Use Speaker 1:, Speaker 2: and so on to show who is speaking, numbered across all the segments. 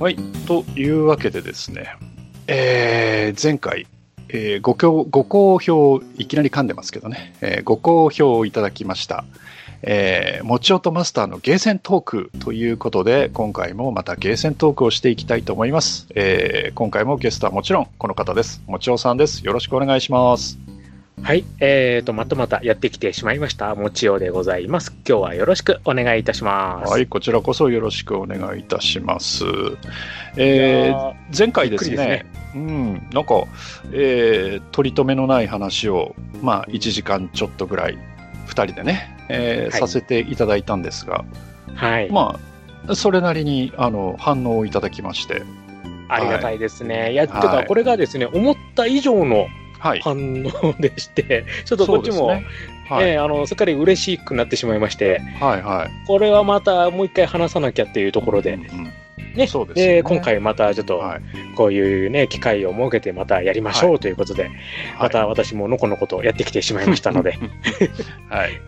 Speaker 1: はい。というわけでですね、えー前回、えーご好ご好評、いきなり噛んでますけどね、えーご好評いただきました、えー、もちおとマスターのゲーセントークということで、今回もまたゲーセントークをしていきたいと思います。えー今回もゲストはもちろんこの方です。もちおさんです。よろしくお願いします。
Speaker 2: はい。えーと、またまたやってきてしまいました。もちおでございます。今日はよろしくお願いいたします。
Speaker 1: はい、こちらこそよろしくお願いいたします。えー前回ですね
Speaker 2: す
Speaker 1: うん、なんか、えー取り留めのない話を、まあ、1時間ちょっとぐらい、2人でね、えー
Speaker 2: はい
Speaker 1: させていただいたんですが、
Speaker 2: ーはい。
Speaker 1: まあ、それなりにあの反応をいただきまして、
Speaker 2: ありがたいですね。いや、て
Speaker 1: は
Speaker 2: か、
Speaker 1: い
Speaker 2: これがですね、思った以上の
Speaker 1: はい、
Speaker 2: 反応でして、ちょっとこっちも、
Speaker 1: ねはい、
Speaker 2: ねあの、すっかり嬉しくなってしまいまして、
Speaker 1: はい、はい。
Speaker 2: これはまたもう一回話さなきゃっていうところで、
Speaker 1: うんうん
Speaker 2: ね、
Speaker 1: そうですよね
Speaker 2: で今回またちょっと、
Speaker 1: はい
Speaker 2: こういうね、機会を設けてまたやりましょうということで、また私ものこのことやってきてしまいましたので、
Speaker 1: はい。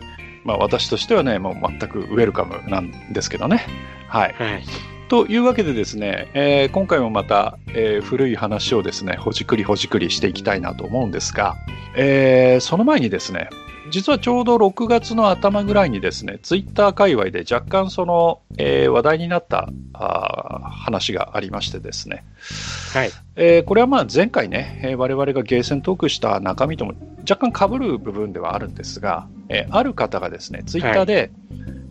Speaker 1: まあ、私としてはね、もう全くウェルカムなんですけどね。はい。
Speaker 2: はい。
Speaker 1: というわけでですね、えー今回もまた、えー古い話をですね、ほじくりほじくりしていきたいなと思うんですが、えーその前にですね、実はちょうど6月の頭ぐらいにですね、ツイッター界隈で若干その、えー話題になったあー話がありましてですね、
Speaker 2: はい。
Speaker 1: えーこれはまあ前回ね、えー我々がゲーセントークした中身とも若干被る部分ではあるんですが、えーある方がですね、ツイッターで、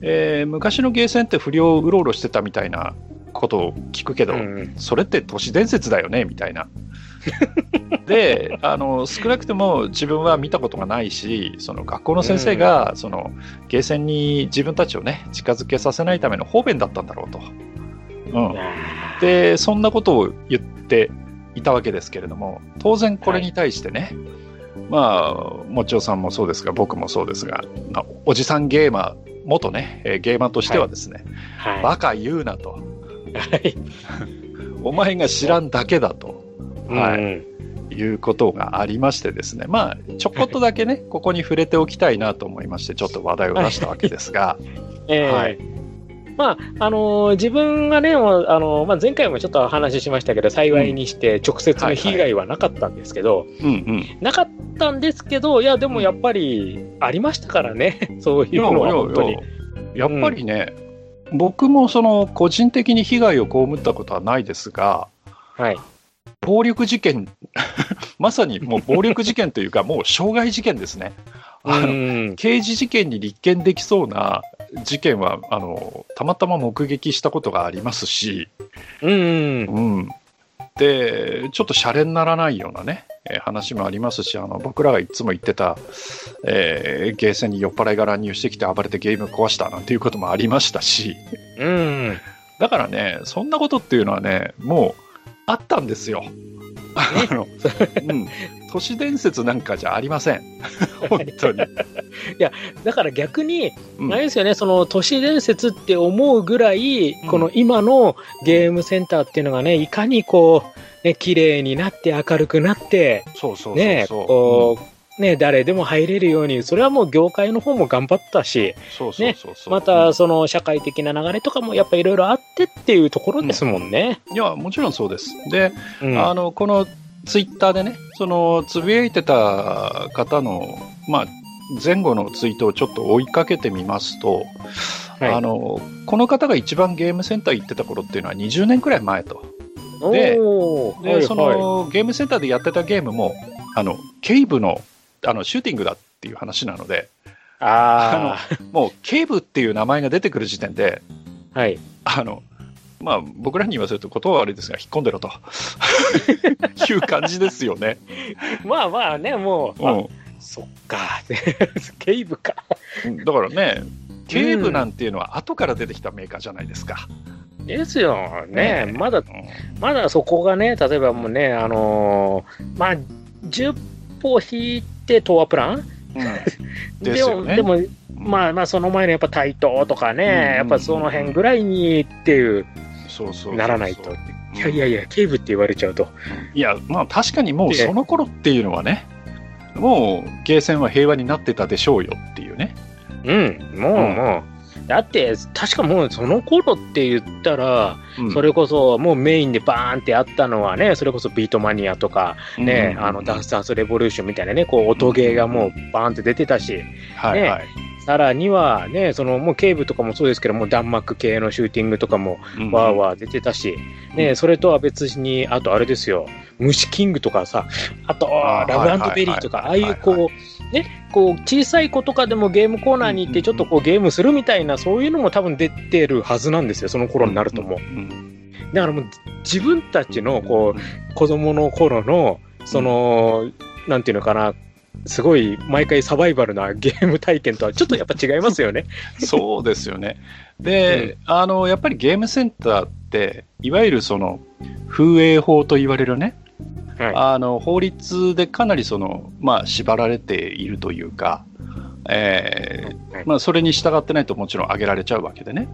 Speaker 1: えー昔のゲーセンって不良うろうろしてたみたいなことを聞くけど、
Speaker 2: うん
Speaker 1: それって都市伝説だよねみたいな。であの少なくとも自分は見たことがないしその学校の先生が、そのゲーセンに自分たちをね近づけさせないための方便だったんだろうと。うん、でそんなことを言っていたわけですけれども当然これに対してね、まあもちおさんもそうですが僕もそうですが、まあおじさんゲーマー元ねえーゲーマーとしてはですね、
Speaker 2: はい。
Speaker 1: バカ言うなと
Speaker 2: はい。
Speaker 1: お前が知らんだけだと。はい
Speaker 2: うん。
Speaker 1: い。うことがありましてですね。まあちょこっとだけね ここに触れておきたいなと思いましてちょっと話題を出したわけですが、
Speaker 2: ええ。
Speaker 1: はい。
Speaker 2: まあ、あのー自分がね、あのーまあ、前回もちょっと話しましたけど、幸いにして直接の被害はなかったんですけど、なかったんですけど、いや、でもやっぱりありましたからね、そういうのは本当に。
Speaker 1: やっぱりね、僕もその個人的に被害を被ったことはないですが、
Speaker 2: はい。
Speaker 1: 暴力事件、まさにもう暴力事件というか、もう傷害事件ですね。あの
Speaker 2: うん
Speaker 1: 刑事事件に立件できそうな事件はあのたまたま目撃したことがありますし、
Speaker 2: うん。
Speaker 1: うん、でちょっとシャレにならないようなね、えー話もありますしあの僕らがいつも言ってた、えーゲーセンに酔っ払いが乱入してきて暴れてゲーム壊したなんていうこともありましたし
Speaker 2: うん。
Speaker 1: だからねそんなことっていうのはねもうあったんですよ。あの うん、都市伝説なんかじゃありません。本当に。
Speaker 2: だから逆に、
Speaker 1: うん
Speaker 2: あれですよね、その都市伝説って思うぐらい、
Speaker 1: うん
Speaker 2: この今のゲームセンターっていうのがね、いかにこう、ね、綺麗になって明るくなって、
Speaker 1: そうそう。
Speaker 2: ね、こう、ね、誰でも入れるように、それはもう業界の方も頑張ったし。またその社会的な流れとかもやっぱいろいろあってっていうところですもんね。
Speaker 1: いや、もちろんそうです。で、
Speaker 2: うん
Speaker 1: あの、このツイッターでね、その、つぶやいてた方の、まあ、前後のツイートをちょっと追いかけてみますと、
Speaker 2: はい
Speaker 1: あの、この方が一番ゲームセンター行ってた頃っていうのは20年くらい前と。でで、
Speaker 2: はい
Speaker 1: その、ゲームセンターでやってたゲームも、あの、ケイブの、あの、シューティングだっていう話なので、
Speaker 2: あ
Speaker 1: もう、ケイブっていう名前が出てくる時点で、
Speaker 2: あ、はい。
Speaker 1: あの、まあ、僕らに言わせると言葉は悪いですが、引っ込んでろと。いう感じですよね。
Speaker 2: まあまあね、もう、あ
Speaker 1: う
Speaker 2: そっか、ケイブか。
Speaker 1: ん、だからね、ケーブなんていうのは後から出てきたメーカーじゃないですか。
Speaker 2: ですよね。
Speaker 1: ね
Speaker 2: まだ、まだそこがね、例えばもうね、あのーまあ、10歩引いて東亜プラン？
Speaker 1: うん。ですよね。
Speaker 2: でも、でもまあまあ、その前のやっぱ台東とかね、
Speaker 1: うん。
Speaker 2: やっぱその辺ぐらいにっていう、
Speaker 1: そうそう
Speaker 2: ならないと。いやいやいや、ケイブって言われちゃうと。
Speaker 1: いや、まあ確かにもうその頃っていうのはね、もうゲーセンは平和になってたでしょうよっていうね。
Speaker 2: うん、もう、
Speaker 1: うん
Speaker 2: もう。だって、確かもうその頃って言ったら、
Speaker 1: うん
Speaker 2: それこそもうメインでバーンってあったのはね、それこそビートマニアとか、ね、
Speaker 1: うん
Speaker 2: あのダンスダンスレボリューションみたいなね、こう音ゲーがもうバーンって出てたし、ね
Speaker 1: はいはい。
Speaker 2: さらにはね、そのもう警部とかもそうですけども、弾幕系のシューティングとかも
Speaker 1: うん
Speaker 2: わーわー出てたし、ね、それとは別に、あとあれですよ、虫キングとかさ、あと、
Speaker 1: あー
Speaker 2: ラ
Speaker 1: はい
Speaker 2: ブベリーとか、ああいうこう、ね、こう、小さい子とかでもゲームコーナーに行って、ちょっとこうゲームするみたいな、そういうのも多分出てるはずなんですよ、その頃になるとも。う。
Speaker 1: うん
Speaker 2: だからもう、自分たちの、こう、子供の頃の、その、なんていうのかな、すごい毎回サバイバルなゲーム体験とはちょっとやっぱ違いますよね。
Speaker 1: そうですよね。で、あの、やっぱりゲームセンターって、いわゆるその、風営法と言われるね、
Speaker 2: は
Speaker 1: あの法律でかなりその、まあ、縛られているというか、えー
Speaker 2: はい
Speaker 1: まあ、それに従ってないともちろん上げられちゃうわけでね。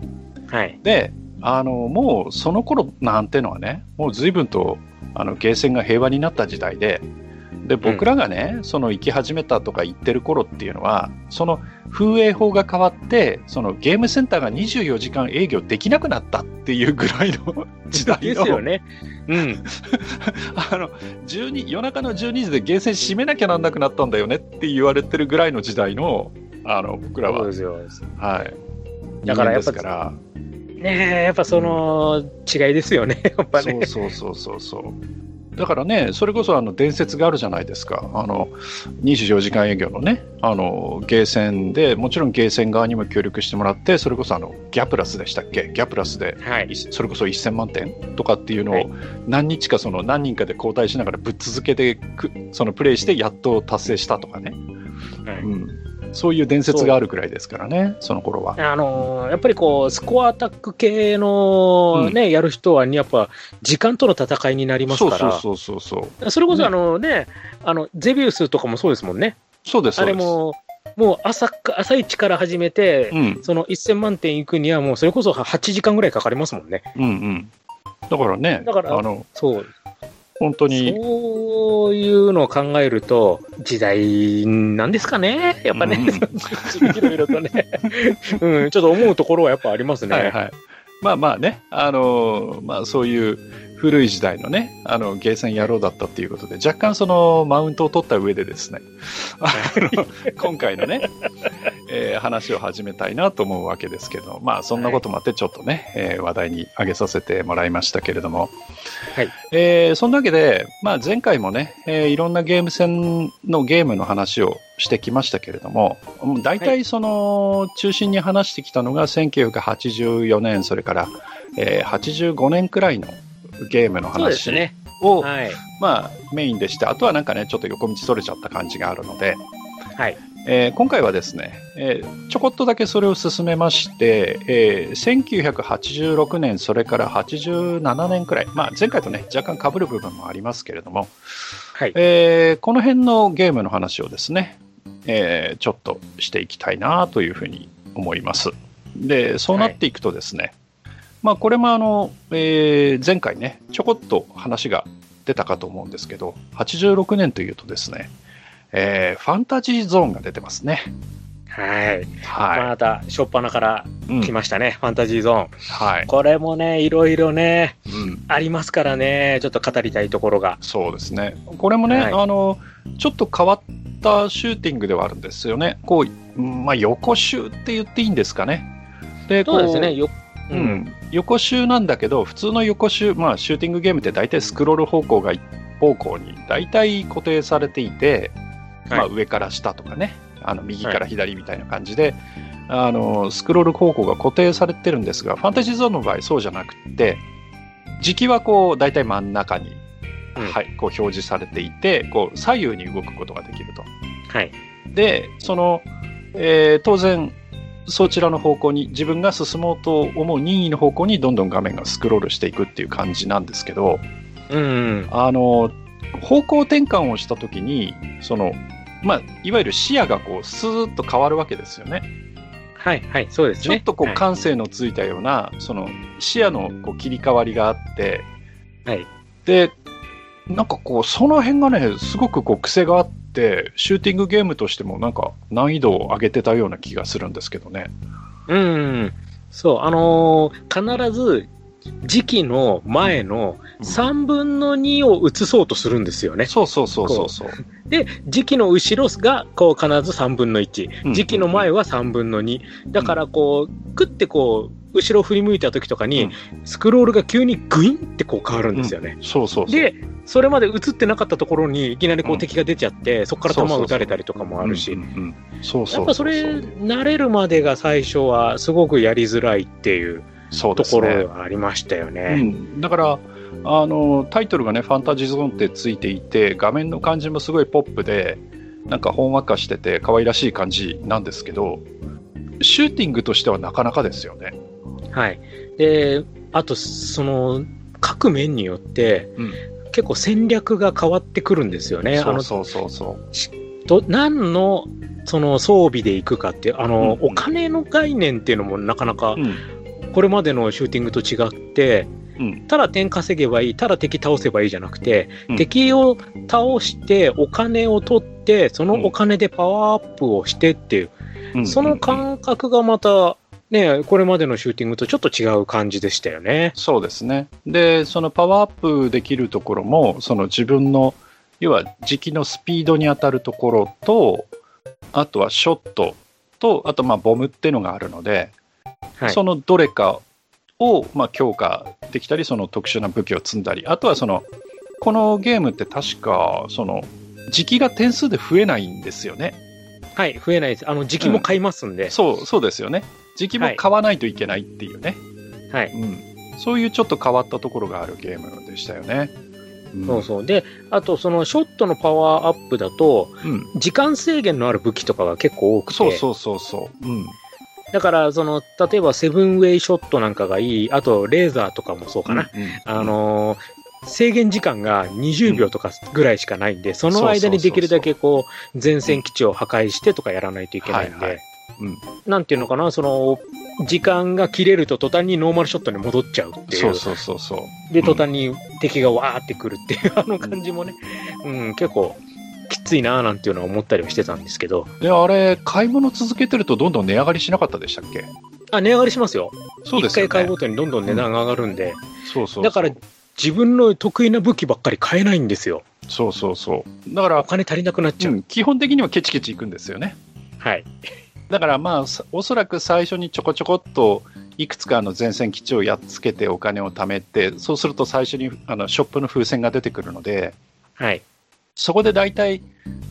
Speaker 2: い。はい。
Speaker 1: で、あのもうその頃なんてのはね、もう随分とあのゲーセンが平和になった時代で、で僕らがね、その行き始めたとか言ってる頃っていうのは、その風営法が変わって、そのゲームセンターが24時間営業できなくなったっていうぐらいの 時代
Speaker 2: で
Speaker 1: の
Speaker 2: すよね。うん。
Speaker 1: あの12夜中の12時でゲーセン閉めなきゃなんなくなったんだよねって言われてるぐらいの時代のあの僕らは、
Speaker 2: そうですよ。
Speaker 1: はい、
Speaker 2: だからやっぱねえ、やっぱその違いですよね、やっぱね。
Speaker 1: そうそうそうそうそうだからねそれこそあの伝説があるじゃないですか。あの24時間営業のねあのゲーセンでもちろんゲーセン側にも協力してもらってそれこそあのギャプラスでしたっけ？ギャプラスで
Speaker 2: はい。
Speaker 1: い。それこそ1000万点とかっていうのを
Speaker 2: はい。
Speaker 1: 何日かその何人かで交代しながらぶっ続けてくそのプレイしてやっと達成したとかね、
Speaker 2: はい。
Speaker 1: うん、そういう伝説があるくらいですからねその頃は。
Speaker 2: あのーやっぱりこう、スコアアタック系のね、やる人は、やっぱ、時間との戦いになりますから、
Speaker 1: そうそうそうそう
Speaker 2: それこそ
Speaker 1: ね
Speaker 2: あのね、あの、ゼビウスとかもそうですもんね。あ
Speaker 1: そうですそうです
Speaker 2: れも、もう朝か、朝一から始めて、
Speaker 1: うん
Speaker 2: その1000万点いくにはもうそれこそ8時間ぐらいかかりますもんね。
Speaker 1: うんうんだからね
Speaker 2: だから
Speaker 1: あの
Speaker 2: そう。
Speaker 1: 本当に。
Speaker 2: そういうのを考えると、時代なんですかねやっぱね、
Speaker 1: うん。
Speaker 2: いろいろとね、うん、ちょっと思うところはやっぱありますね。
Speaker 1: はいはい。まあまあね、あのーまあそういう古い時代のね、あの、ゲーセン野郎だったっていうことで、若干そのマウントを取った上でですね、今回のね、えー話を始めたいなと思うわけですけど、まあそんなこともあってちょっとね、えー話題に挙げさせてもらいましたけれども、
Speaker 2: はい
Speaker 1: えーそんなわけで、まあ前回もね、えーいろんなゲーム戦のゲームの話をしてきましたけれども、大体その中心に話してきたのが1984年、それから、えー85年くらいのゲームの
Speaker 2: そうです
Speaker 1: 話
Speaker 2: ね。
Speaker 1: を、
Speaker 2: はい。
Speaker 1: まあメインでして、あとはなんかね、ちょっと横道それちゃった感じがあるので、
Speaker 2: はい。
Speaker 1: えー今回はですね、えーちょこっとだけそれを進めまして、えー1986年、それから87年くらい、まあ、前回とね、若干被る部分もありますけれども、
Speaker 2: はい。
Speaker 1: えーこの辺のゲームの話をですね、えーちょっとしていきたいなというふうに思います。で、そうなっていくとですね、まあ、これもあの、えー前回ね、ちょこっと話が出たかと思うんですけど、86年というとですね、えーファンタジーゾーンが出てますね。
Speaker 2: はい。
Speaker 1: はい。
Speaker 2: また、初っ端から
Speaker 1: うん
Speaker 2: 来ましたね、ファンタジーゾーン。
Speaker 1: はい。
Speaker 2: これもね、いろいろね、
Speaker 1: うん。
Speaker 2: ありますからね、ちょっと語りたいところが。
Speaker 1: そうですね。これもね、
Speaker 2: はい
Speaker 1: あの、ちょっと変わったシューティングではあるんですよね。こう、うんまあ、横シューって言っていいんですかね。で、こ
Speaker 2: そうですね、よ、
Speaker 1: う。ん、横シューなんだけど、普通の横シュー、まあ、シューティングゲームって大体スクロール方向が一方向に大体固定されていて、まあ、
Speaker 2: はい
Speaker 1: 上から下とかね、あの右から左みたいな感じで、あのスクロール方向が固定されてるんですが、ファンタジーゾーンの場合そうじゃなくて、時期はこう大体真ん中に、
Speaker 2: うん
Speaker 1: はい、こう表示されていて、こう左右に動くことができると。
Speaker 2: はい。
Speaker 1: で、その、えー当然、そちらの方向に自分が進もうと思う任意の方向にどんどん画面がスクロールしていくっていう感じなんですけど、
Speaker 2: うん。
Speaker 1: あの、方向転換をしたときに、その、まあ、いわゆる視野がこう、スーッと変わるわけですよね。
Speaker 2: はい、はい、そうですね。
Speaker 1: ちょっとこう、
Speaker 2: はい
Speaker 1: 感性のついたような、その、視野のこう切り替わりがあって、
Speaker 2: はい。
Speaker 1: で、なんかこう、その辺がね、すごくこう、癖があって、シューティングゲームとしてもなんか難易度を上げてたような気がするんですけどね。
Speaker 2: うん。そう、あのー必ず、時期の前の3分の2を移そうとするんですよね。
Speaker 1: そうそうそうそうそう。
Speaker 2: で、時期の後ろが、こう、必ず3分の
Speaker 1: うん
Speaker 2: 1。時期の前は3分の2。だから、こう、くってこう、後ろ振り向いた時とかに、
Speaker 1: うん
Speaker 2: スクロールが急にグインってこう変わるんですよね。
Speaker 1: そうそうそう。
Speaker 2: で、それまで映ってなかったところにいきなりこ
Speaker 1: う
Speaker 2: うん敵が出ちゃって、そこから弾を撃たれたりとかもあるしやっぱそれ、慣れるまでが最初はすごくやりづらいっていう
Speaker 1: そうですね
Speaker 2: ところがありましたよ
Speaker 1: う
Speaker 2: ね。
Speaker 1: ん、だからあのタイトルがね「ファンタジーゾーン」ってついていて画面の感じもすごいポップでなんかほんわかしてて可愛らしい感じなんですけどシューティングとしてはなかなかですよね。
Speaker 2: はい。で、あと、その、各面によって、
Speaker 1: うん
Speaker 2: 結構戦略が変わってくるんですよね。
Speaker 1: そうそうそうそう。
Speaker 2: ど何の、その装備で行くかっていう、あの、
Speaker 1: うん
Speaker 2: お金の概念っていうのもなかなか
Speaker 1: う、ん
Speaker 2: これまでのシューティングと違って、
Speaker 1: うん
Speaker 2: ただ点稼げばいい、ただ敵倒せばいいじゃなくて、
Speaker 1: うん
Speaker 2: 敵を倒してお金を取って、そのお金でパワーアップをしてっていう、
Speaker 1: うん
Speaker 2: その感覚がまた、ね、これまでのシューティングとちょっと違う感じでしたよね。
Speaker 1: そうですね。で、そのパワーアップできるところも、その自分の、要は時期のスピードに当たるところと、あとはショットと、あとまあボムっていうのがあるので、
Speaker 2: はい。
Speaker 1: そのどれかをまあ強化できたり、その特殊な武器を積んだり、あとはその、このゲームって確か、その、時期が点数で増えないんですよね。
Speaker 2: はい、増えないです。あの、時期も買いますんで。
Speaker 1: そう、そうですよね。時期も買わないといけないっていうね。
Speaker 2: はい。
Speaker 1: うん。そういうちょっと変わったところがあるゲームでしたよね。うん
Speaker 2: そうそう。で、あと、その、ショットのパワーアップだと、
Speaker 1: うん。
Speaker 2: 時間制限のある武器とかが結構多くて、
Speaker 1: そうそうそうそう。うん。
Speaker 2: だから、その、例えば、セブンウェイショットなんかがいい、あと、レーザーとかもそうかな。
Speaker 1: うん。うん
Speaker 2: あ、のー制限時間が20秒とかぐらいしかないんで、その間にできるだけこう、前線基地を破壊してとかやらないといけないんでなんていうのかな、その、時間が切れると途端にノーマルショットに戻っちゃうっていう。
Speaker 1: そうそうそうそう。
Speaker 2: で、
Speaker 1: うん
Speaker 2: 途端に敵がわーってくるっていう、あの感じもね、うん、結構、きついなーなんていうのは思ったりはしてたんですけど、
Speaker 1: で、あれ、買い物続けてるとどんどん値上がりしなかったでしたっけ？
Speaker 2: あ、値上がりしますよ。
Speaker 1: そうですよね。
Speaker 2: 一回買うごとにどんどん値段が上がるんで、
Speaker 1: そうそうそう。
Speaker 2: だから、自分の得意な武器ばっかり買えないんですよ。
Speaker 1: そうそうそう。だから
Speaker 2: お、金足りなくなっちゃう。
Speaker 1: うん基本的にはケチケチいくんですよね。
Speaker 2: はい。
Speaker 1: だからまあ、さおそらく最初にちょこちょこっといくつかの前線基地をやっつけてお金を貯めて、そうすると最初にあのショップの風船が出てくるので、
Speaker 2: はい。
Speaker 1: そこで大体、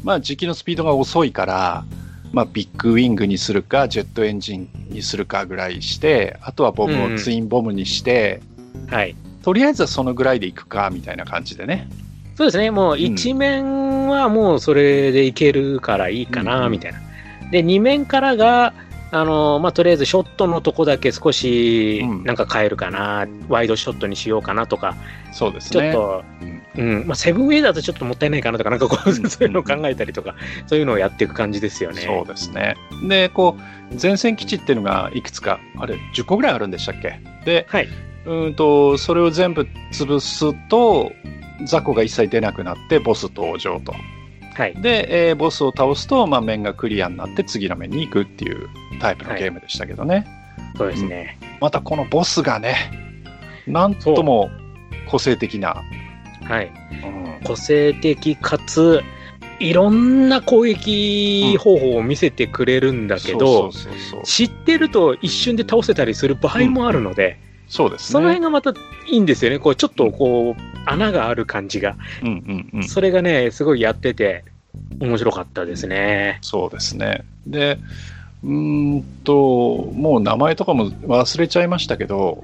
Speaker 1: まあ、時期のスピードが遅いから、まあ、ビッグウィングにするか、ジェットエンジンにするかぐらいして、あとはボム
Speaker 2: うん
Speaker 1: をツインボムにして、
Speaker 2: はい。
Speaker 1: とりあえずはそのぐらいでいくか、みたいな感じでね。
Speaker 2: そうですね。もう一面はもうそれでいけるからいいかな、
Speaker 1: うん
Speaker 2: みたいな。で、二面からが、あの、まあ、とりあえずショットのとこだけ少し
Speaker 1: うん
Speaker 2: なんか変えるかな、ワイドショットにしようかなとか、
Speaker 1: そうですね。
Speaker 2: ちょっと、うん、まあ、セブンウェイだとちょっともったいないかなとか、なんかこう、
Speaker 1: うん
Speaker 2: そういうのを考えたりとか、そういうのをやっていく感じですよね。
Speaker 1: そうですね。で、こう、前線基地っていうのがいくつか、あれ、10個ぐらいあるんでしたっけ？で、
Speaker 2: はい。
Speaker 1: うんと、それを全部潰すと、雑魚が一切出なくなって、ボス登場と。
Speaker 2: はい。
Speaker 1: で、えーボスを倒すと、まあ、面がクリアになって次の面に行くっていうタイプのゲームでしたけどね。
Speaker 2: そうですね。
Speaker 1: またこのボスがね、なんとも個性的な。
Speaker 2: はい。
Speaker 1: うん
Speaker 2: 個性的かつ、いろんな攻撃方法を見せてくれるんだけど、知ってると一瞬で倒せたりする場合もあるので、
Speaker 1: そうですね。
Speaker 2: その辺がまたいいんですよね。こう、ちょっとこう、穴がある感じが。
Speaker 1: うんうんうん。
Speaker 2: それがね、すごいやってて、面白かったですね。
Speaker 1: そうですね。で、うーんと、もう名前とかも忘れちゃいましたけど、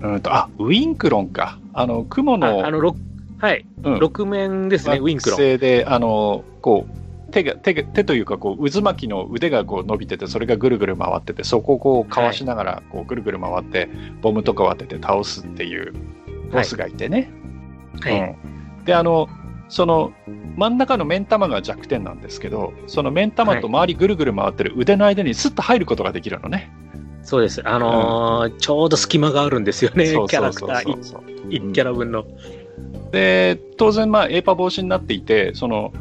Speaker 1: うんと、あ、ウィンクロンか。あの、雲
Speaker 2: あ
Speaker 1: の、
Speaker 2: あの、ろはい、
Speaker 1: うん
Speaker 2: 6面ですね、ウィンクロン。
Speaker 1: 惑星で、あの、こう、手が、手が、手というか、こう、渦巻きの腕がこう伸びてて、それがぐるぐる回ってて、そこをこう、かわしながら、こう、ぐるぐる回って、ボムとかを当てて倒すっていうボスがいてね。
Speaker 2: はい。
Speaker 1: うんで、あの、その、真ん中の目ん玉が弱点なんですけど、その目ん玉と周りぐるぐる回ってる腕の間にスッと入ることができるのね。
Speaker 2: そうです。あのーちょうど隙間があるんですよね、キャラクター
Speaker 1: そうそう。
Speaker 2: 1キャラ分の。
Speaker 1: で、当然、まあ、エーパ防止になっていて、その、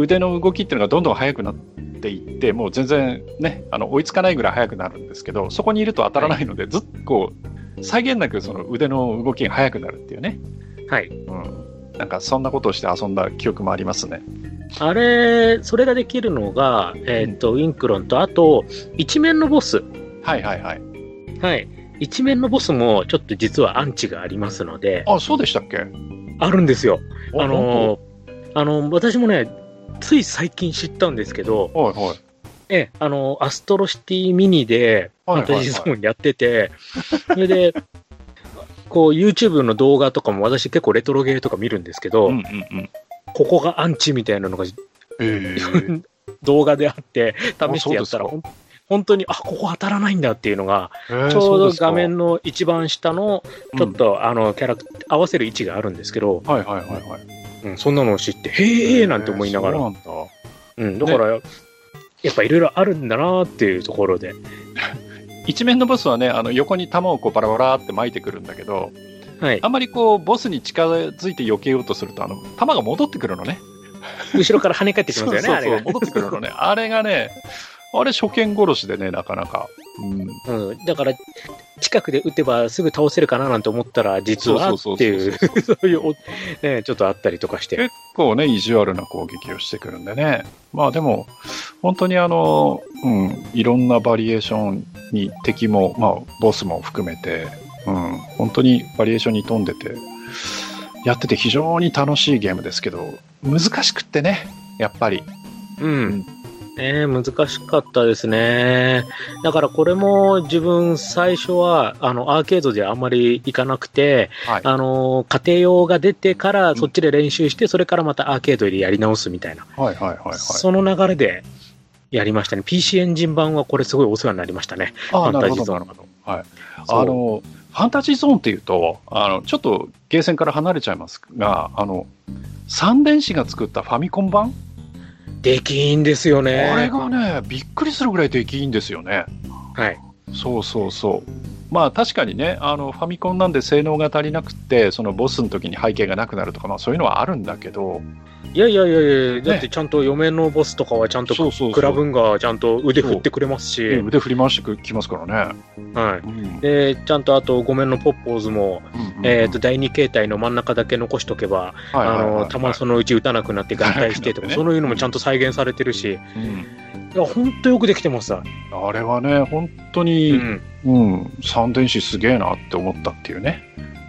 Speaker 1: 腕の動きっていうのがどんどん速くなっっていって、もう全然ね、あの追いつかないぐらい速くなるんですけど、そこにいると当たらないので、ずっとこう、際限なくその腕の動きが速くなるっていうね。
Speaker 2: はい。
Speaker 1: うん。なんかそんなことをして遊んだ記憶もありますね。
Speaker 2: あれ、それができるのが、えっ、と、ウィンクロンと、あと、一面のボス。
Speaker 1: はいはいはい。
Speaker 2: はい。一面のボスも、ちょっと実はアンチがありますので、
Speaker 1: あ、そうでしたっけ？
Speaker 2: あるんですよ。あ
Speaker 1: あ
Speaker 2: の、あの、私もね、つい最近知ったんですけど、
Speaker 1: はいはい。
Speaker 2: ええ、あの、アストロシティミニで、ファンタジーゾーンやってて、それで、こう、YouTube の動画とかも私結構レトロゲーとか見るんですけど、
Speaker 1: うんうんうん。
Speaker 2: ここがアンチみたいなのが
Speaker 1: えー、
Speaker 2: 動画であって、試してやったら、本当に、あ、ここ当たらないんだっていうのが、
Speaker 1: えー
Speaker 2: ちょうど画面の一番下の、ちょっと、あの、キャラク合わせる位置があるんですけど、
Speaker 1: はいはいはいはい。
Speaker 2: うん、そんなのを知って、へえーなんて思いながら、
Speaker 1: そうなんだ。
Speaker 2: うん、だから、やっぱいろいろあるんだなっていうところで、
Speaker 1: 一面のボスはね、あの横に弾をこうバラバラって巻いてくるんだけど、
Speaker 2: はい
Speaker 1: あ。んまりこう、ボスに近づいて避けようとすると、あの、弾が戻ってくるのね。
Speaker 2: 後ろから跳ね返ってきますよね、
Speaker 1: そうそうそう。戻ってくるのね。あれがね、あれ初見殺しでね、なかなか。うん。
Speaker 2: うん、だから、近くで撃てばすぐ倒せるかななんて思ったら、実はっていう、そういうお、ね、ちょっとあったりとかして。
Speaker 1: 結構ね、意地悪な攻撃をしてくるんでね。まあでも、本当にあの、うん、いろんなバリエーションに敵も、まあ、ボスも含めて、うん、本当にバリエーションに富んでて、やってて非常に楽しいゲームですけど、難しくってね、やっぱり。
Speaker 2: うん。ね難しかったですね。だからこれも自分最初は、あの、アーケードであんまり行かなくて、
Speaker 1: はい。
Speaker 2: あの、家庭用が出てからそっちで練習して、それからまたアーケードでやり直すみたいな。
Speaker 1: はいはいはいはい。
Speaker 2: その流れでやりましたね。PC エンジン版はこれすごいお世話になりましたね。ファンタジーゾーン。
Speaker 1: はい。あの、ファンタジーゾーンっていうと、あの、ちょっとゲーセンから離れちゃいますが、あの、三電子が作ったファミコン版、
Speaker 2: できいんですよね。
Speaker 1: あれがね、びっくりするぐらいできいいんですよね。
Speaker 2: はい。
Speaker 1: そうそうそう。まあ確かにね、あのファミコンなんで性能が足りなくって、そのボスの時に背景がなくなるとか、まあそういうのはあるんだけど、
Speaker 2: いやいやいやいや、だってちゃんと嫁のボスとかはちゃんと
Speaker 1: そうそう
Speaker 2: クラブンがちゃんと腕振ってくれますし、
Speaker 1: うん腕振り回してきますからね。
Speaker 2: は
Speaker 1: うん。
Speaker 2: い。で、ちゃんとあと、ごめんのポッポーズも、
Speaker 1: うん
Speaker 2: えっ、と、第二形態の真ん中だけ残しとけば、
Speaker 1: はいはいはい
Speaker 2: あの、弾そのうち撃たなくなって合体してとか、
Speaker 1: ね
Speaker 2: そういうのもちゃんと再現されてるし、
Speaker 1: うん
Speaker 2: いや、ほんとよくできてますわ。
Speaker 1: あれはね、本当
Speaker 2: う
Speaker 1: に、
Speaker 2: ん。
Speaker 1: うん、三電子すげえなって思ったっていうね。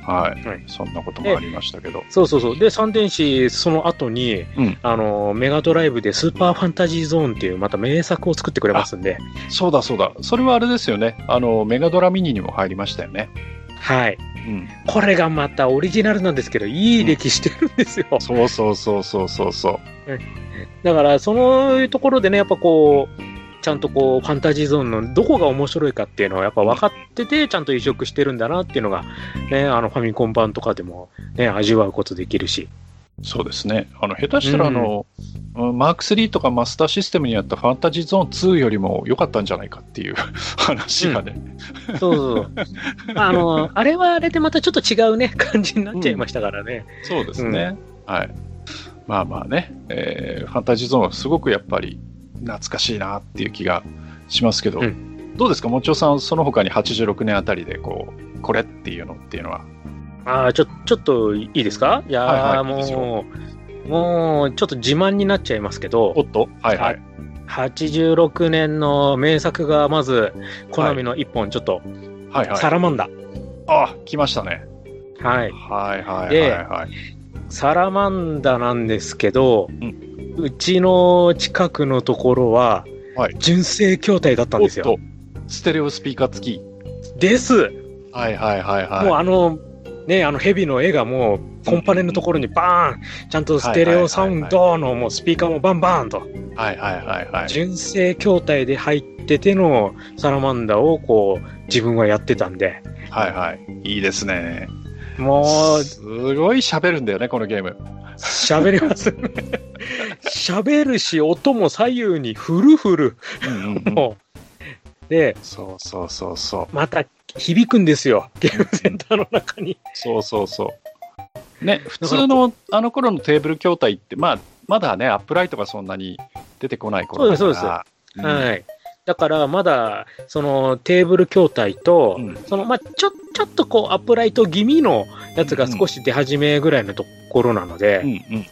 Speaker 1: はい。
Speaker 2: はい
Speaker 1: そんなこともありましたけど。
Speaker 2: そうそうそう。で、三電子、その後に、
Speaker 1: うん
Speaker 2: あの、メガドライブでスーパーファンタジーゾーンっていう、また名作を作ってくれますんで、
Speaker 1: そうだそうだ。それはあれですよね。あの、メガドラミニにも入りましたよね。
Speaker 2: はい。
Speaker 1: うん。
Speaker 2: これがまたオリジナルなんですけど、いい出来してるんですよ。
Speaker 1: そうそうそうそうそうそう。
Speaker 2: だから、そのところでね、やっぱこう、ちゃんとこう、ファンタジーゾーンのどこが面白いかっていうのはやっぱ分かってて、ちゃんと移植してるんだなっていうのが、ね、あの、ファミコン版とかでもね、味わうことできるし。
Speaker 1: そうですね。あの、下手したら、あの、うんマーク3とかマスターシステムにあったファンタジーゾーン2よりも良かったんじゃないかっていう 話がね。
Speaker 2: そうそう。あの、あれはあれでまたちょっと違うね、感じになっちゃいましたからね。
Speaker 1: そうですね。はい。まあまあね、えーファンタジーゾーンはすごくやっぱり懐かしいなっていう気がしますけど、
Speaker 2: う
Speaker 1: どうですか、もちおさん、その他に86年あたりで、こう、これっていうのっていうのは。
Speaker 2: ああ、ちょ、ちょっといいですか？いやー、
Speaker 1: はいはい
Speaker 2: もう、もう、ちょっと自慢になっちゃいますけど、
Speaker 1: おっと？はいはい。
Speaker 2: 86年の名作がまず、コナミの一本、ちょっと、
Speaker 1: はいはい。
Speaker 2: サラマンダ。
Speaker 1: あ、来ましたね。
Speaker 2: はい。
Speaker 1: はいはいはい
Speaker 2: で
Speaker 1: はい。
Speaker 2: サラマンダなんですけど、
Speaker 1: う
Speaker 2: うちの近くのところは、
Speaker 1: はい
Speaker 2: 純正筐体だったんですよ。
Speaker 1: ステレオスピーカー付き。
Speaker 2: です。
Speaker 1: はいはいはいはい。
Speaker 2: もうあの、ね、あのヘビの絵がもう、コンパネのところにバーンちゃんとステレオサウンドのもうスピーカーもバンバンと、
Speaker 1: はいはいはいはい。
Speaker 2: 純正筐体で入っててのサラマンダをこう、自分はやってたんで、
Speaker 1: はいはい。いいですね。
Speaker 2: もう、
Speaker 1: すごい喋るんだよね、このゲーム。
Speaker 2: 喋りますね。喋るし、音も左右にフルフル。
Speaker 1: うんうんうん
Speaker 2: もうで、
Speaker 1: そうそうそうそう。
Speaker 2: また響くんですよ。ゲームセンターの中に。
Speaker 1: そうそうそう。ね、普通のあの頃のテーブル筐体って、まあまだね、アップライトがそんなに出てこない頃だから。
Speaker 2: そうですそう
Speaker 1: うん
Speaker 2: はい。だから、まだ、その、テーブル筐体と、
Speaker 1: うん
Speaker 2: その、まあ、ちょ、ちょっとこう、アップライト気味のやつが少し出始めぐらいのところなので、
Speaker 1: うんうん。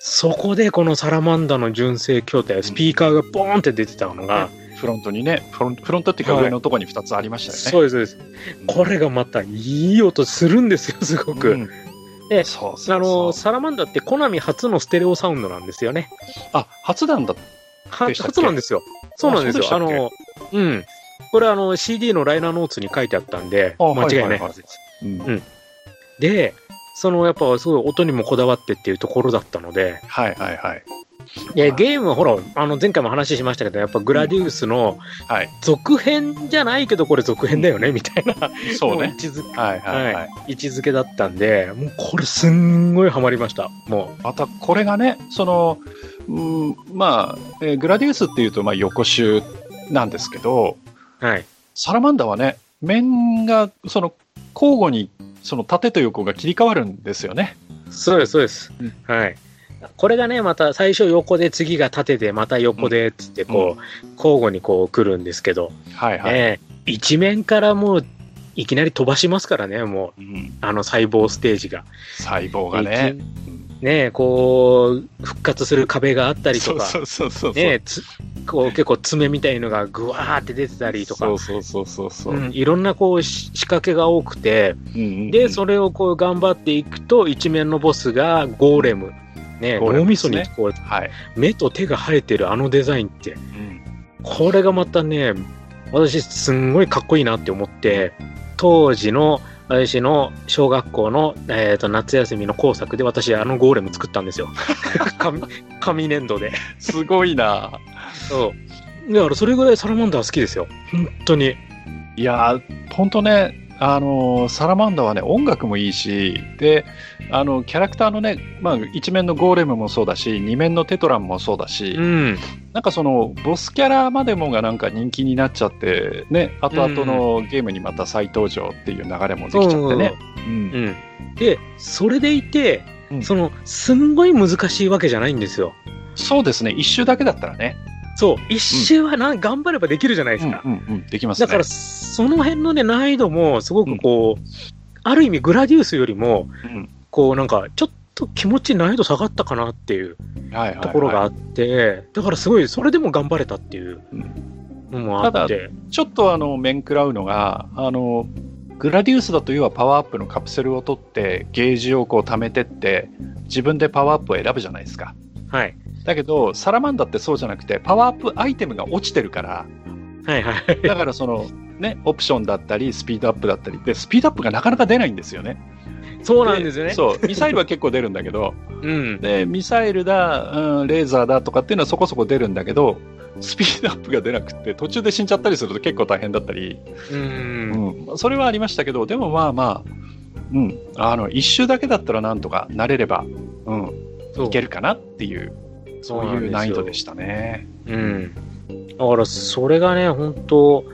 Speaker 2: そこでこのサラマンダの純正筐体、スピーカーがボーンって出てたのが、
Speaker 1: フロントにね、フロンフロントっていうか
Speaker 2: はい
Speaker 1: 上のところに2つありましたよね。
Speaker 2: そうです、そうです。これがまたいい音するんですよ、すごく。
Speaker 1: うん
Speaker 2: で
Speaker 1: そうそうそう
Speaker 2: あの、サラマンダってコナミ初のステレオサウンドなんですよね。
Speaker 1: あ、初なんだ。
Speaker 2: 初なんですよ。そうなんですよ。あの、うん。これあの CD のライナーノーツに書いてあったんで、
Speaker 1: あ
Speaker 2: 間違いない
Speaker 1: は
Speaker 2: ずです。
Speaker 1: うん
Speaker 2: で、そのやっぱすごい音にもこだわってっていうところだったので、
Speaker 1: はいはいはい。
Speaker 2: でゲームはほら、あの前回も話しましたけど、やっぱグラディウスの
Speaker 1: はい。
Speaker 2: 続編じゃないけど、これ続編だよね、みたいな、
Speaker 1: そうね。
Speaker 2: も位置づ
Speaker 1: はいはいはい。
Speaker 2: はい位置づけだったんで、もうこれすんごいハマりました。も
Speaker 1: またこれがね、その、うん、まあ、えーグラディウスっていうとまあ横集なんですけど、
Speaker 2: う、はい。
Speaker 1: サラマンダはね、面がその交互にその縦と横が切り替わるんですよね。
Speaker 2: そうです、そうです。
Speaker 1: うん
Speaker 2: はい。これがね、また最初横で、次が縦で、また横で、つって、こう、交互にこう来るんですけど、
Speaker 1: はいはい。
Speaker 2: ね、一面からもう、いきなり飛ばしますからね、もう、
Speaker 1: うん、
Speaker 2: あの細胞ステージが。
Speaker 1: 細胞がね。
Speaker 2: ねこう、復活する壁があったりとか。ねつこう結構爪みたいのがぐわーって出てたりとか、いろんなこうし仕掛けが多くて、で、それをこう頑張っていくと、一面のボスがゴーレム。ね、脳みそにこう
Speaker 1: はい。
Speaker 2: 目と手が生えてるあのデザインって、
Speaker 1: うん
Speaker 2: これがまたね、私すんごいかっこいいなって思って、当時の私の小学校の、えー、と夏休みの工作で私あのゴーレム作ったんですよ。紙紙粘土で。
Speaker 1: すごいな。
Speaker 2: そう。だからそれぐらいサラマンダー好きですよ。本当に。
Speaker 1: いやー、ほんとね、あのーサラマンダはね、音楽もいいし、で、あの、キャラクターのね、まあ、一面のゴーレムもそうだし、二面のテトランもそうだし、
Speaker 2: うん。
Speaker 1: なんかその、ボスキャラまでもがなんか人気になっちゃって、ね、後々のゲームにまた再登場っていう流れもできちゃってね。
Speaker 2: で、それでいて、
Speaker 1: うん
Speaker 2: その、すんごい難しいわけじゃないんですよ。
Speaker 1: そうですね、一周だけだったらね。
Speaker 2: そう。一周はな、頑張ればできるじゃないですか。
Speaker 1: うんうんうん、できますね。
Speaker 2: だから、その辺のね、難易度も、すごくこう、ある意味グラディウスよりも、
Speaker 1: うん
Speaker 2: こう、なんか、ちょっと気持ち難易度下がったかなっていう
Speaker 1: はいはいはい
Speaker 2: ところがあって、だからすごい、それでも頑張れたっていうのもあって。
Speaker 1: ちょっとあの面食らうのが、あの、グラディウスだと要はパワーアップのカプセルを取って、ゲージをこう貯めてって、自分でパワーアップを選ぶじゃないですか。
Speaker 2: はい。
Speaker 1: だけど、サラマンダってそうじゃなくて、パワーアップアイテムが落ちてるから、
Speaker 2: はいはい。
Speaker 1: だからその、ね、オプションだったり、スピードアップだったりで、スピードアップがなかなか出ないんですよね。
Speaker 2: そうなんですよね。
Speaker 1: そう、ミサイルは結構出るんだけど、
Speaker 2: うん。
Speaker 1: で、ミサイルだ、うん、レーザーだとかっていうのはそこそこ出るんだけど、スピードアップが出なくて、途中で死んじゃったりすると結構大変だったり、
Speaker 2: うん。
Speaker 1: うん、それはありましたけど、でもまあまあ、うん、あの、一周だけだったらなんとか慣れれば、うん、いけるかなっていう、そういう難易度でしたね。
Speaker 2: うん。だから、それがね、本当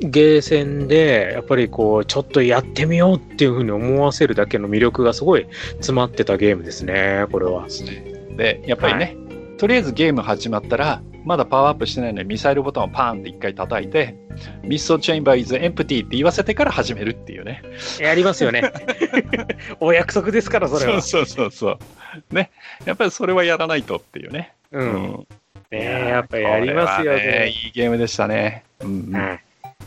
Speaker 2: ゲーセンで、やっぱりこう、ちょっとやってみようっていうふうに思わせるだけの魅力がすごい詰まってたゲームですね、これは。
Speaker 1: ですね。で、やっぱりね、とりあえずゲーム始まったら、まだパワーアップしてないのにミサイルボタンをパーンって一回叩いて、ミストチェインバーイズエンプティって言わせてから始めるっていうね。
Speaker 2: やりますよね。お約束ですから、それは。
Speaker 1: そうそうそうそう。ね。やっぱりそれはやらないとっていうね。
Speaker 2: う。。
Speaker 1: うん
Speaker 2: ねやっぱやりますよ
Speaker 1: ね。
Speaker 2: ね。
Speaker 1: いいゲームでしたね。うんうん
Speaker 2: はい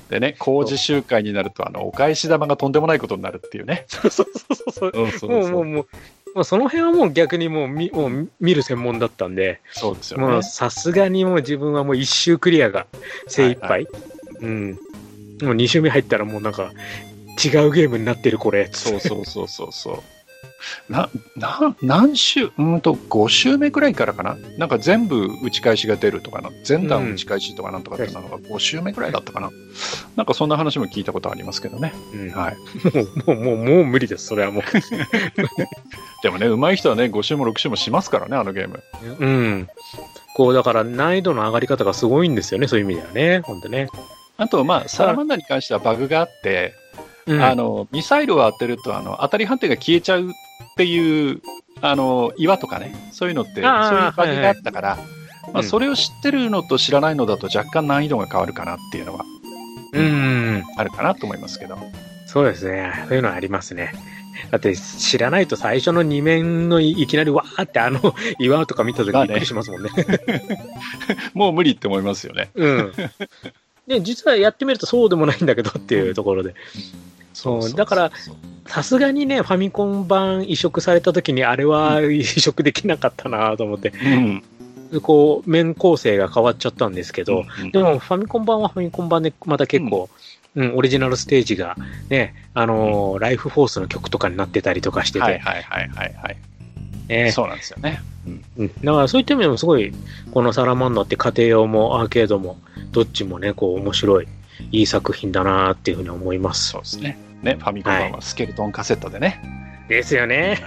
Speaker 1: でね、工事集会になると、あの、お返し玉がとんでもないことになるっていうね。
Speaker 2: そうそうそうそう。もう、
Speaker 1: そう。
Speaker 2: もう、もう、もうその辺はもう逆にもう見もう見る専門だったんで、
Speaker 1: そうですよね
Speaker 2: もう。さすがにもう自分はもう一周クリアが精一杯。
Speaker 1: はい
Speaker 2: うん。もう二周目入ったらもうなんか違うゲームになってるこれ。
Speaker 1: そうそうそうそうそう。な、な、何週、うーんと、5週目くらいからかな？なんか全部打ち返しが出るとかな？全段打ち返しとかなんとかってなのが5週目くらいだったかな？なんかそんな話も聞いたことありますけどね。
Speaker 2: うん
Speaker 1: はい。
Speaker 2: もう、もう、もう、もう無理です、それはもう。
Speaker 1: でもね、上手い人はね、5週も6週もしますからね、あのゲーム。
Speaker 2: うん。こう、だから難易度の上がり方がすごいんですよね、そういう意味ではね。ほんとね。
Speaker 1: あと、まあ、サラマンダに関してはバグがあって、
Speaker 2: うん
Speaker 1: あのミサイルを当てるとあの当たり判定が消えちゃうっていうあの岩とかねそういうのってそういう
Speaker 2: あー
Speaker 1: バグがあったから、まあ、
Speaker 2: うん
Speaker 1: それを知ってるのと知らないのだと若干難易度が変わるかなっていうのは
Speaker 2: うん。
Speaker 1: あるかなと思いますけど。
Speaker 2: そうですね。そういうのありますね。だって知らないと最初の2面のいいきなりわーってあの 岩とか見た時びっくりしますもんね。
Speaker 1: もう無理って思いますよね。
Speaker 2: うん。で、実はやってみるとそうでもないんだけどっていうところで。そうだからさすがにね、ファミコン版移植された時にあれは移植できなかったなと思って、
Speaker 1: うん。
Speaker 2: こう、面構成が変わっちゃったんですけど、
Speaker 1: うん
Speaker 2: でもファミコン版はファミコン版でまた結構、うん、オリジナルステージがね、あのーライフフォースの曲とかになってたりとかしてて、
Speaker 1: はいはいはいはいはい。
Speaker 2: ね
Speaker 1: そうなんですよね。
Speaker 2: うん、だからそういった意味でもすごい、このサラマンダーって家庭用もアーケードも、どっちもね、こう面白い、いい作品だなっていうふうに思います
Speaker 1: そう。ですね。ね、ファミコン版はスケルトンカセットでね。
Speaker 2: ですよね。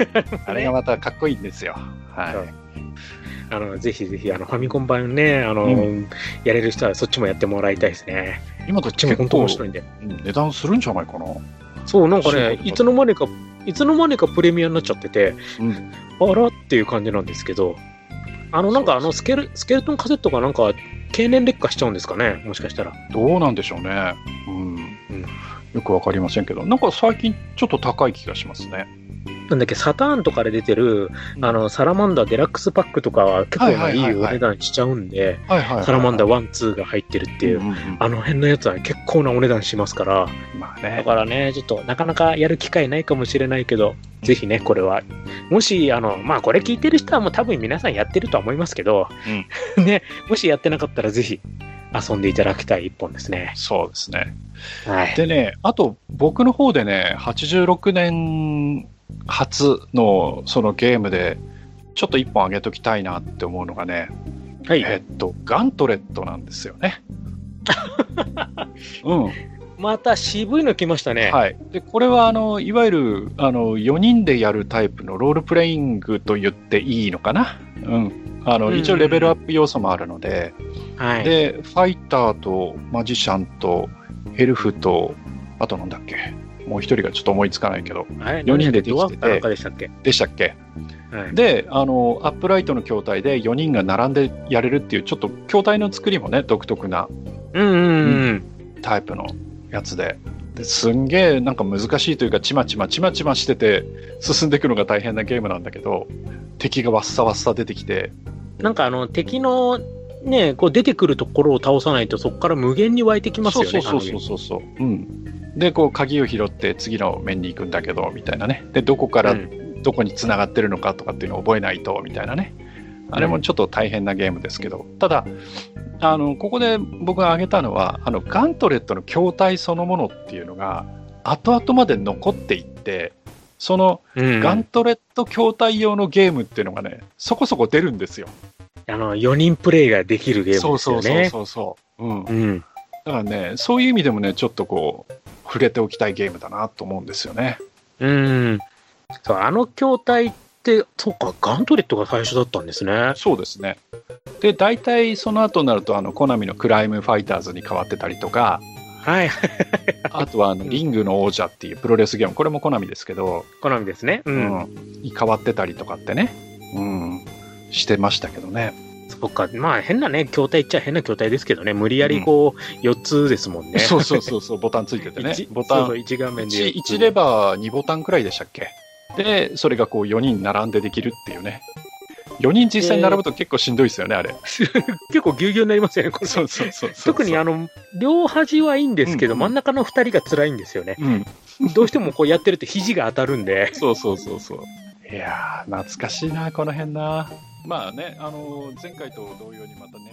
Speaker 1: あれがまたかっこいいんですよ。はい。
Speaker 2: あの、ぜひぜひ、あの、ファミコン版ね、あの、
Speaker 1: う
Speaker 2: やれる人はそっちもやってもらいたいですね。
Speaker 1: 今
Speaker 2: こっちも本当面白いんで。
Speaker 1: うん値段するんじゃないかな。
Speaker 2: そう、なんかね、いつの間にか、いつの間にかプレミアになっちゃってて、
Speaker 1: うん。
Speaker 2: あらっていう感じなんですけど、あの、なんかあのスケル、スケルトンカセットがなんか、経年劣化しちゃうんですかね、もしかしたら。
Speaker 1: どうなんでしょうね。うん。よくわかりませんけど、なんか最近ちょっと高い気がしますね。
Speaker 2: なんだっけ、サターンとかで出てる、
Speaker 1: うん。
Speaker 2: あの、サラマンダーデラックスパックとかは結構
Speaker 1: はい
Speaker 2: ないお値段しちゃうんで、サラマンダー1、2が入ってるっていう、
Speaker 1: んんん。
Speaker 2: あの辺のやつは結構なお値段しますから、
Speaker 1: まあ
Speaker 2: だ
Speaker 1: ね。
Speaker 2: からね、ちょっとなかなかやる機会ないかもしれないけど、ぜひね、これは、もし、あの、まあ、これ聞いてる人はもう多分皆さんやってるとは思いますけど、ね、もしやってなかったらぜひ遊んでいただきたい一本ですね。
Speaker 1: そうですね。
Speaker 2: はい。
Speaker 1: でね、あと僕の方でね、86年初のそのゲームで、ちょっと一本あげときたいなって思うのがね、
Speaker 2: はい。
Speaker 1: えっと、ガントレットなんですよね。うん。
Speaker 2: また渋いの来ましたね。
Speaker 1: はい。で、これは、あの、いわゆる、あの、4人でやるタイプのロールプレイングと言っていいのかな？うん。あの、
Speaker 2: うん
Speaker 1: 一応レベルアップ要素もあるので、
Speaker 2: はい。
Speaker 1: で、ファイターとマジシャンとエルフと、あとなんだっけ？もう一人がちょっと思いつかないけど、
Speaker 2: はい、
Speaker 1: 4人でできてて
Speaker 2: でしたっけ？
Speaker 1: でしたっけ？
Speaker 2: はい。
Speaker 1: で、あの、アップライトの筐体で4人が並んでやれるっていう、ちょっと筐体の作りもね、独特な
Speaker 2: うんうんうん。
Speaker 1: タイプのやつで。ですんげえなんか難しいというかちまちまちまちましてて進んでいくのが大変なゲームなんだけど敵がわっさわっさ出てきて。
Speaker 2: なんかあの、敵の、ね、こう出てくるところを倒さないと、そこから無限に湧いてきますよね。
Speaker 1: そうそうそうそうそう。うん。でこう鍵を拾って次の面に行くんだけどみたいなね。でどこから
Speaker 2: うん。
Speaker 1: どこに繋がってるのかとかっていうのを覚えないとみたいなねあれもちょっと大変なゲームですけどただあのここで僕が挙げたのはあのガントレットの筐体そのものっていうのが後々まで残っていってその
Speaker 2: うん
Speaker 1: ガントレット筐体用のゲームっていうのがねそこそこ出るんですよ。
Speaker 2: あの、4人プレイができるゲームですよね。
Speaker 1: そうそうそうそう、うん、だ
Speaker 2: うん。
Speaker 1: からねそういう意味でもねちょっとこう触れておきたいゲームだなと思うんですよね。
Speaker 2: うん。そう、あの筐体そうか、ガントレットが最初だったんですね。
Speaker 1: そうですね。で、大体その後になると、あの、コナミのクライムファイターズに変わってたりとか、
Speaker 2: はい。
Speaker 1: あとはあの、リングの王者っていうプロレスゲーム、これもコナミですけど、
Speaker 2: 好みですね。う。
Speaker 1: うんん、に変わってたりとかってね、うん、してましたけどね。
Speaker 2: そっか。まあ、変なね、筐体っちゃ変な筐体ですけどね、無理やりこう、4つですもんね。
Speaker 1: そうそうそうそう、ボタンついててね
Speaker 2: 一。
Speaker 1: ボタン
Speaker 2: そうそう、1画面で
Speaker 1: 1,
Speaker 2: 4つ。
Speaker 1: 1レバー2ボタンくらいでしたっけ？で、それがこう4人並んでできるっていうね。4人実際に並ぶと結構しんどいですよね、あれ。
Speaker 2: 結構ぎゅうぎゅうになりますよね、これ。
Speaker 1: そうそうそうそう。
Speaker 2: 特にあの、両端はいいんですけど、
Speaker 1: うん
Speaker 2: 真ん中の2人が辛いんですよね。
Speaker 1: うん、
Speaker 2: どうしてもこうやってると肘が当たるんで。
Speaker 1: そうそうそうそう。いやー、懐かしいな、この辺な。まあね、あの、前回と同様にまたね、